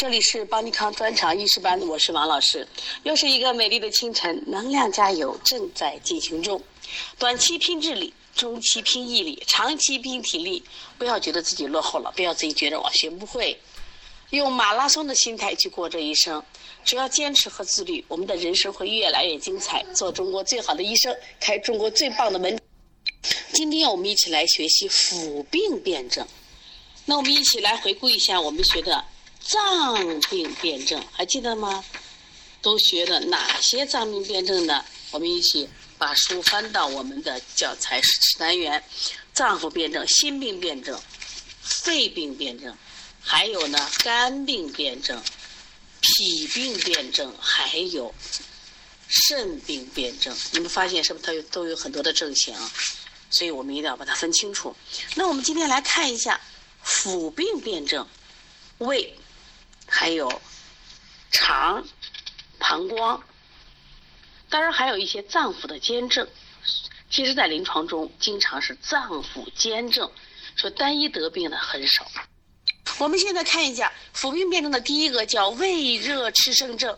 这里是邦尼康专场医师班，我是王老师。又是一个美丽的清晨，能量加油正在进行中。短期拼智力，中期拼毅力，长期拼体力。不要觉得自己落后了，不要自己觉得我学不会。用马拉松的心态去过这一生，只要坚持和自律，我们的人生会越来越精彩。做中国最好的医生，开中国最棒的门。今天我们一起来学习辅病辩证。那我们一起来回顾一下我们学的。脏病辩证还记得吗？都学了哪些脏病辩证呢？我们一起把书翻到我们的教材指南员。脏腑辩证、心病辩证、肺病辩证，还有呢肝病辩证、脾病辩证，还有肾病辩证。你们发现是不是它有都有很多的症型？所以我们一定要把它分清楚。那我们今天来看一下腑病辩证，胃。还有肠、膀胱，当然还有一些脏腑的兼症。其实，在临床中，经常是脏腑兼症，说单一得病的很少。我们现在看一下腑病辩证的第一个叫胃热炽盛症。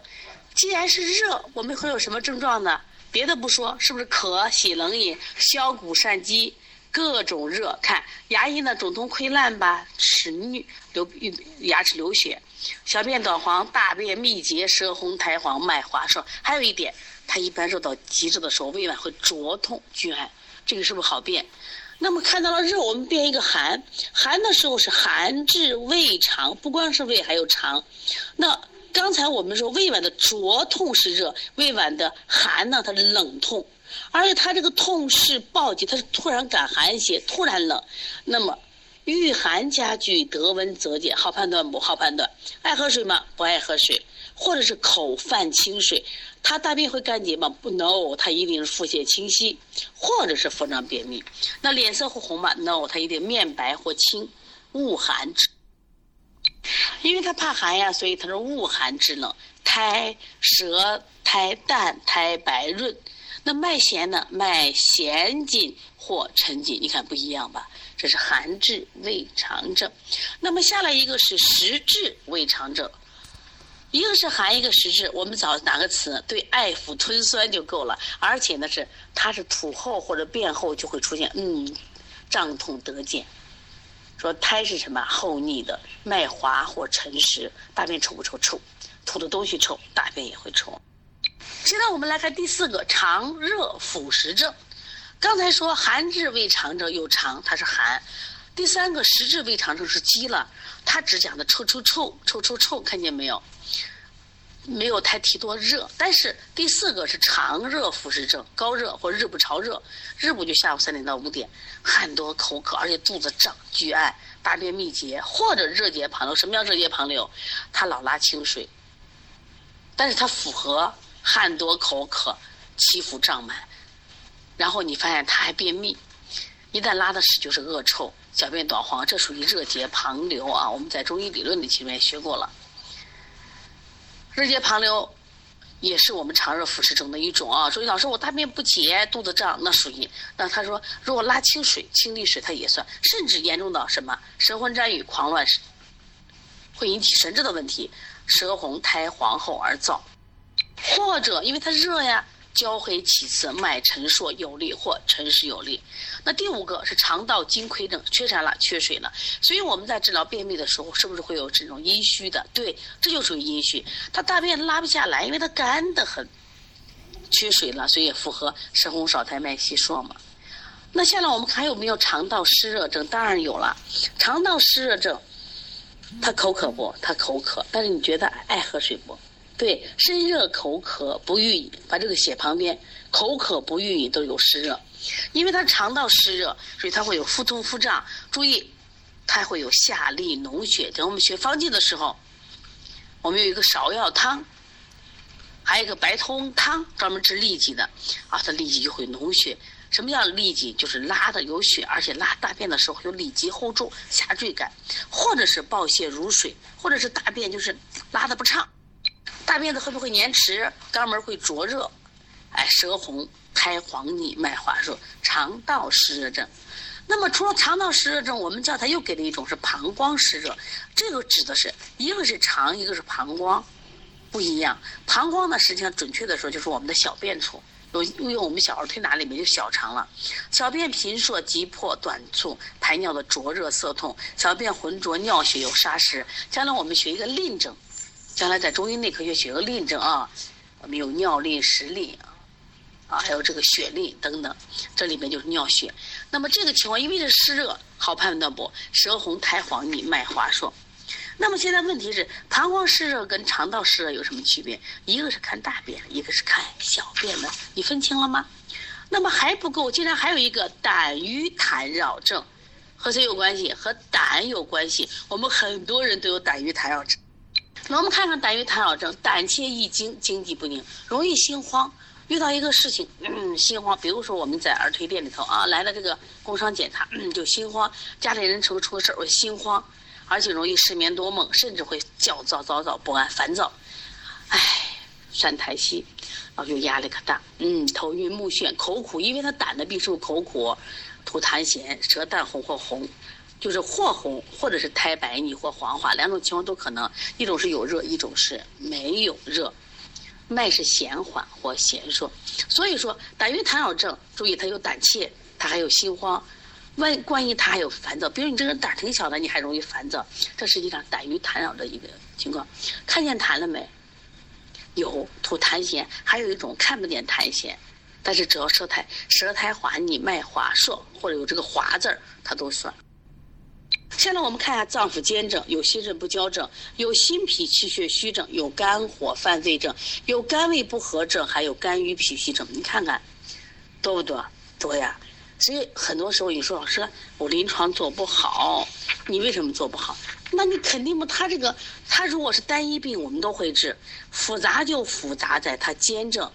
既然是热，我们会有什么症状呢？别的不说，是不是渴、喜冷饮、消谷善饥？各种热，看牙龈的肿痛溃烂吧，齿衄流牙齿流血，小便短黄，大便秘结，舌红苔黄，脉滑数。还有一点，它一般热到极致的时候，胃脘会灼痛剧寒，这个是不是好辩？那么看到了热，我们变一个寒，寒的时候是寒至胃肠，不光是胃，还有肠。那刚才我们说胃脘的灼痛是热，胃脘的寒呢，它是冷痛。而且他这个痛是暴疾，他是突然感寒邪，突然冷，那么遇寒加剧，得温则减，好判断不？好判断。爱喝水吗？不爱喝水，或者是口泛清水，他大便会干结吗？不，no，他一定是腹泻清晰，或者是腹胀便秘。那脸色会红吗？no，他一定面白或青，恶寒之。因为他怕寒呀，所以他是恶寒之冷，苔舌苔淡，苔白润。那脉弦呢？脉弦紧或沉紧，你看不一样吧？这是寒滞胃肠症。那么下来一个是实滞胃肠症，一个是寒，一个实滞。我们找哪个词？对，爱腐吞酸就够了。而且呢是，它是吐后或者便后就会出现，嗯，胀痛得减。说苔是什么？厚腻的，脉滑或沉实，大便臭不臭？臭，吐的东西臭，大便也会臭。现在我们来看第四个肠热腐蚀症。刚才说寒滞胃肠症有肠，它是寒。第三个实滞胃肠症是积了，它只讲的臭臭臭臭臭臭，看见没有？没有太提多热。但是第四个是肠热腐蚀症，高热或日不潮热，日不就下午三点到五点，汗多口渴，而且肚子胀、巨暗、大便秘结，或者热结旁流。什么叫热结旁流？他老拉清水，但是他符合。汗多口渴，脐腹胀满，然后你发现他还便秘，一旦拉的屎就是恶臭，小便短黄，这属于热结旁流啊。我们在中医理论里前面学过了，热结旁流也是我们肠热腐蚀中的一种啊。所以老师我大便不结，肚子胀，那属于那他说如果拉清水、清利水，它也算，甚至严重到什么神魂沾雨、狂乱，会引起神志的问题，舌红苔黄厚而燥。或者因为它热呀，焦黑起刺，脉沉硕有力或沉实有力。那第五个是肠道津亏症，缺啥了？缺水了。所以我们在治疗便秘的时候，是不是会有这种阴虚的？对，这就属于阴虚。他大便拉不下来，因为他干得很，缺水了，所以也符合舌红少苔脉细数嘛。那下来我们还有没有肠道湿热症？当然有了。肠道湿热症，他口渴不？他口渴，但是你觉得爱喝水不？对，身热口渴不欲饮，把这个写旁边。口渴不欲饮都有湿热，因为它肠道湿热，所以它会有腹痛腹胀。注意，它会有下利脓血。等我们学方剂的时候，我们有一个芍药汤，还有一个白通汤，专门治痢疾的。啊，它痢疾就会脓血。什么叫痢疾？就是拉的有血，而且拉大便的时候有里急后重、下坠感，或者是暴泻如水，或者是大便就是拉的不畅。大便子会不会粘稠？肛门会灼热，哎，舌红苔黄腻，脉滑数，肠道湿热症。那么除了肠道湿热症，我们教材又给了一种是膀胱湿热，这个指的是一个是肠，一个是膀胱，不一样。膀胱呢，实际上准确的说就是我们的小便处。有因为我们小儿推拿里面就小肠了，小便频数急迫短促，排尿的灼热涩痛，小便浑浊，尿血有沙石。将来我们学一个淋症，将来在中医内科学学个淋症啊，我们有尿淋、湿淋啊，还有这个血淋等等，这里面就是尿血。那么这个情况因为是湿热，好判断不？舌红苔黄腻，脉滑数。那么现在问题是，膀胱湿热跟肠道湿热有什么区别？一个是看大便，一个是看小便的，你分清了吗？那么还不够，竟然还有一个胆瘀痰扰症，和谁有关系？和胆有关系。我们很多人都有胆瘀痰扰症。那我们看看胆郁痰扰症，胆怯易惊，经济不宁，容易心慌。遇到一个事情，嗯，心慌。比如说我们在儿推店里头啊，来了这个工伤检查，嗯，就心慌。家里人出出事，我心慌。而且容易失眠多梦，甚至会焦躁、躁躁不安、烦躁，唉，酸苔稀，然后就压力可大。嗯，头晕目眩，口苦，因为他胆的病是不是口苦，吐痰涎，舌淡红或红，就是或红或者是苔白腻或黄化，两种情况都可能。一种是有热，一种是没有热，脉是弦缓或弦弱。所以说，胆郁痰扰症，注意它有胆怯，它还有心慌。万万一他还有烦躁，比如你这个人胆挺小的，你还容易烦躁，这实际上胆郁痰扰的一个情况。看见痰了没？有吐痰涎，还有一种看不见痰涎，但是只要舌苔舌苔滑腻、脉滑数或者有这个滑字儿，它都算。现在我们看一下脏腑兼症，有心肾不交症，有心脾气血虚症，有肝火犯肺症，有肝胃不和症，还有肝郁脾虚症。你看看多不多？多呀。所以很多时候你说老师，我临床做不好，你为什么做不好？那你肯定不，他这个他如果是单一病，我们都会治；复杂就复杂在他兼症。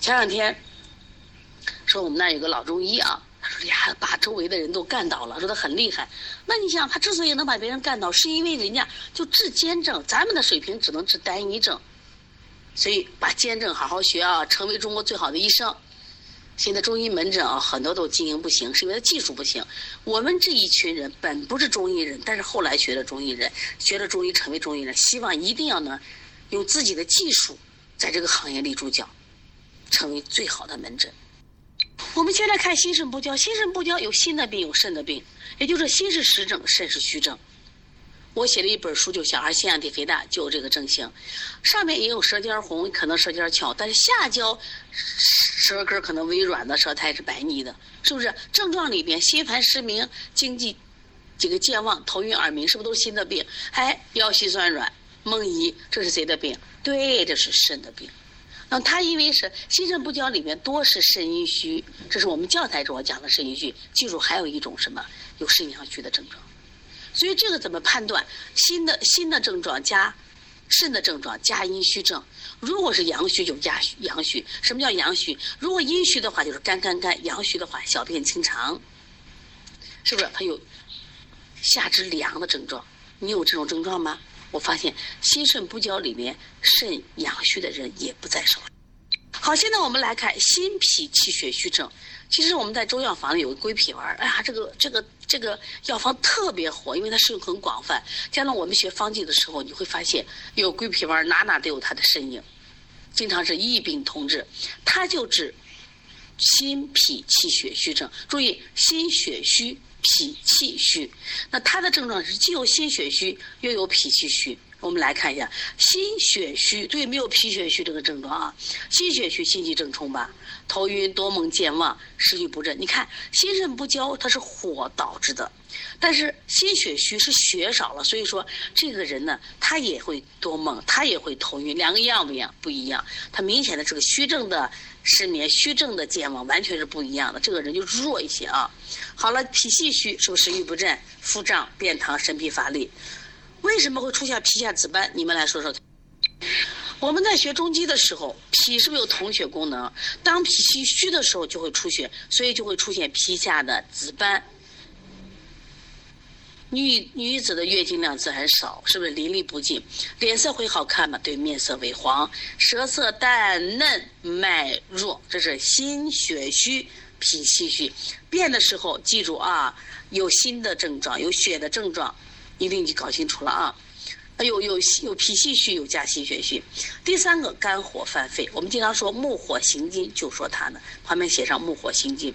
前两天说我们那有个老中医啊，他说呀，把周围的人都干倒了，说他很厉害。那你想，他之所以能把别人干倒，是因为人家就治兼症，咱们的水平只能治单一症。所以把兼症好好学啊，成为中国最好的医生。现在中医门诊啊，很多都经营不行，是因为技术不行。我们这一群人本不是中医人，但是后来学了中医人，学了中医成为中医人，希望一定要能，用自己的技术在这个行业立住脚，成为最好的门诊。我们现在看心肾不交，心肾不交有心的病，有肾的病，也就是心是实症，肾是虚症。我写了一本书，就小孩腺样体肥大就有这个症型，上面也有舌尖红，可能舌尖翘，但是下焦舌根可能微软的，舌苔是白腻的，是不是？症状里边心烦失明、经济这个健忘、头晕耳鸣，是不是都是心的病？哎，腰膝酸软、梦遗，这是谁的病？对，这是肾的病。那他因为是心肾不交，里面多是肾阴虚，这是我们教材中讲的肾阴虚。记住，还有一种什么？有肾阳虚的症状。所以这个怎么判断？心的心的症状加肾的症状加阴虚症。如果是阳虚就加阳虚。什么叫阳虚？如果阴虚的话就是干干干；阳虚的话小便清长，是不是？它有下肢凉的症状。你有这种症状吗？我发现心肾不交里面肾阳虚的人也不在少。好，现在我们来看心脾气血虚症。其实我们在中药房里有个归脾丸，哎呀，这个这个这个药方特别火，因为它适用很广泛。将来我们学方剂的时候，你会发现有归脾丸，哪哪都有它的身影，经常是异病同治。它就治心脾气血虚症。注意，心血虚，脾气虚。那他的症状是既有心血虚，又有脾气虚。我们来看一下心血虚，注意没有脾血虚这个症状啊。心血虚，心悸正冲吧，头晕多梦健忘，食欲不振。你看心肾不交，它是火导致的，但是心血虚是血少了，所以说这个人呢，他也会多梦，他也会头晕，两个一样不一样？不一样。他明显的这个虚症的失眠，虚症的健忘完全是不一样的，这个人就弱一些啊。好了，脾气虚是不是食欲不振、腹胀、便溏、神疲乏力？为什么会出现皮下紫斑？你们来说说。我们在学中医的时候，脾是不是有统血功能？当脾气虚的时候就会出血，所以就会出现皮下的紫斑。女女子的月经量自然少，是不是淋漓不尽？脸色会好看吗？对，面色微黄，舌色淡嫩，脉弱，这是心血虚，脾气虚。变的时候记住啊，有心的症状，有血的症状，一定就搞清楚了啊。有有有脾气虚，有加心血虚。第三个肝火犯肺，我们经常说木火行金，就说它呢，旁边写上木火行金。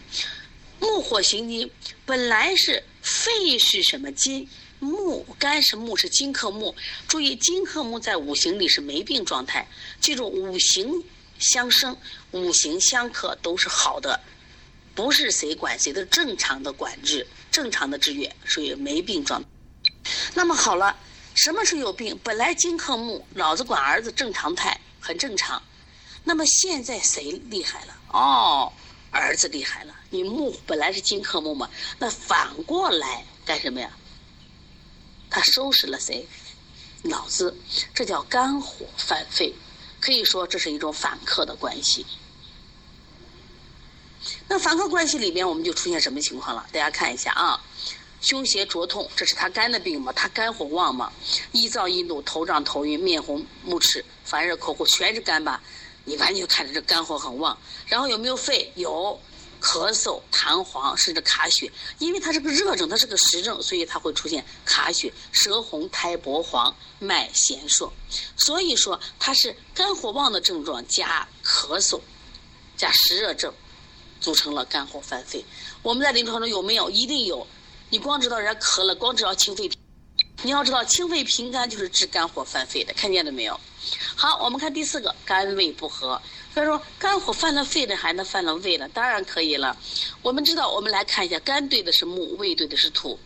木火行金，本来是肺是什么金？木肝是木是金克木。注意金克木在五行里是没病状态。记住五行相生，五行相克都是好的，不是谁管谁的正常的管制，正常的制约，属于没病状。那么好了。什么时候有病？本来金克木，老子管儿子正常态，很正常。那么现在谁厉害了？哦，儿子厉害了。你木本来是金克木嘛，那反过来干什么呀？他收拾了谁？老子，这叫肝火犯肺，可以说这是一种反克的关系。那反克关系里面，我们就出现什么情况了？大家看一下啊。胸胁灼痛，这是他肝的病嘛？他肝火旺嘛？易燥易怒，头胀头晕，面红目赤，烦热口苦，全是肝吧？你完全看着这肝火很旺。然后有没有肺？有，咳嗽、痰黄，甚至卡血。因为它是个热症，它是个实症，所以它会出现卡血、舌红、苔薄黄、脉弦数。所以说它是肝火旺的症状加咳嗽，加湿热症，组成了肝火犯肺。我们在临床中有没有？一定有。你光知道人家咳了，光知道清肺，你要知道清肺平肝就是治肝火犯肺的，看见了没有？好，我们看第四个，肝胃不和。他说，肝火犯了肺的，还能犯了胃了？当然可以了。我们知道，我们来看一下，肝对的是木，胃对的是土，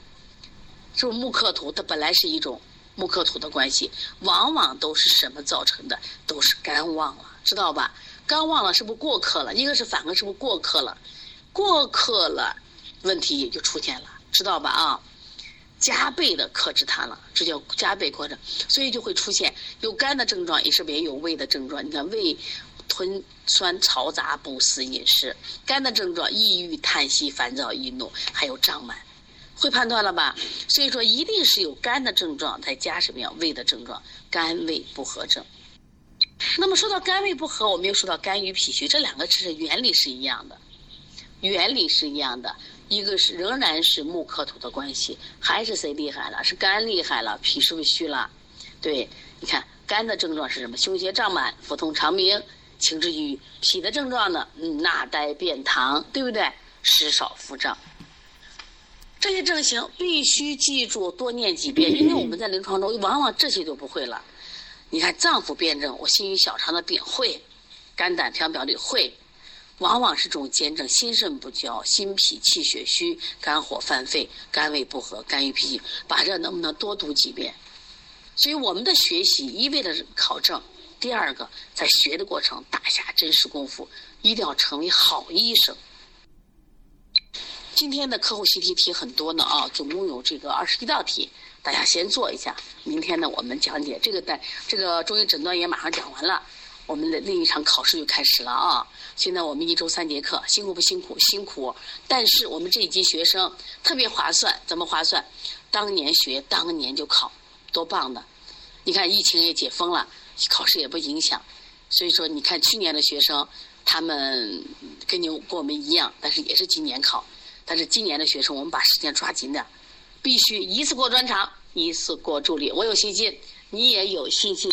是不木克土？它本来是一种木克土的关系，往往都是什么造成的？都是肝旺了，知道吧？肝旺了，是不是过克了？一个是反克，是不是过克了？过克了，问题也就出现了。知道吧？啊，加倍的克制它了，这叫加倍克制，所以就会出现有肝的症状，也是也有胃的症状。你看，胃吞酸嘈杂，不思饮食；肝的症状，抑郁、叹息、烦躁、易怒，还有胀满。会判断了吧？所以说，一定是有肝的症状，再加什么呀？胃的症状，肝胃不和症。那么说到肝胃不和，我们又说到肝郁脾虚，这两个其实原理是一样的，原理是一样的。一个是仍然是木克土的关系，还是谁厉害了？是肝厉害了，脾是不是虚了？对，你看肝的症状是什么？胸胁胀满，腹痛肠鸣，情志郁。脾的症状呢？嗯，纳呆便溏，对不对？食少腹胀。这些症型必须记住，多念几遍，因为我们在临床中往往这些都不会了。你看脏腑辩证，我心与小肠的病会，肝胆调表里会。往往是这种兼症，心肾不交，心脾气血虚，肝火犯肺，肝胃不和，肝郁脾虚。把这能不能多读几遍？所以我们的学习一味的考证，第二个在学的过程打下真实功夫，一定要成为好医生。今天的课后习题题很多呢啊，总共有这个二十一道题，大家先做一下。明天呢，我们讲解这个的这个中医诊断也马上讲完了。我们的另一场考试就开始了啊！现在我们一周三节课，辛苦不辛苦？辛苦。但是我们这一级学生特别划算，怎么划算？当年学，当年就考，多棒的！你看疫情也解封了，考试也不影响。所以说，你看去年的学生，他们跟你跟我们一样，但是也是今年考。但是今年的学生，我们把时间抓紧点，必须一次过专场，一次过助理。我有信心，你也有信心。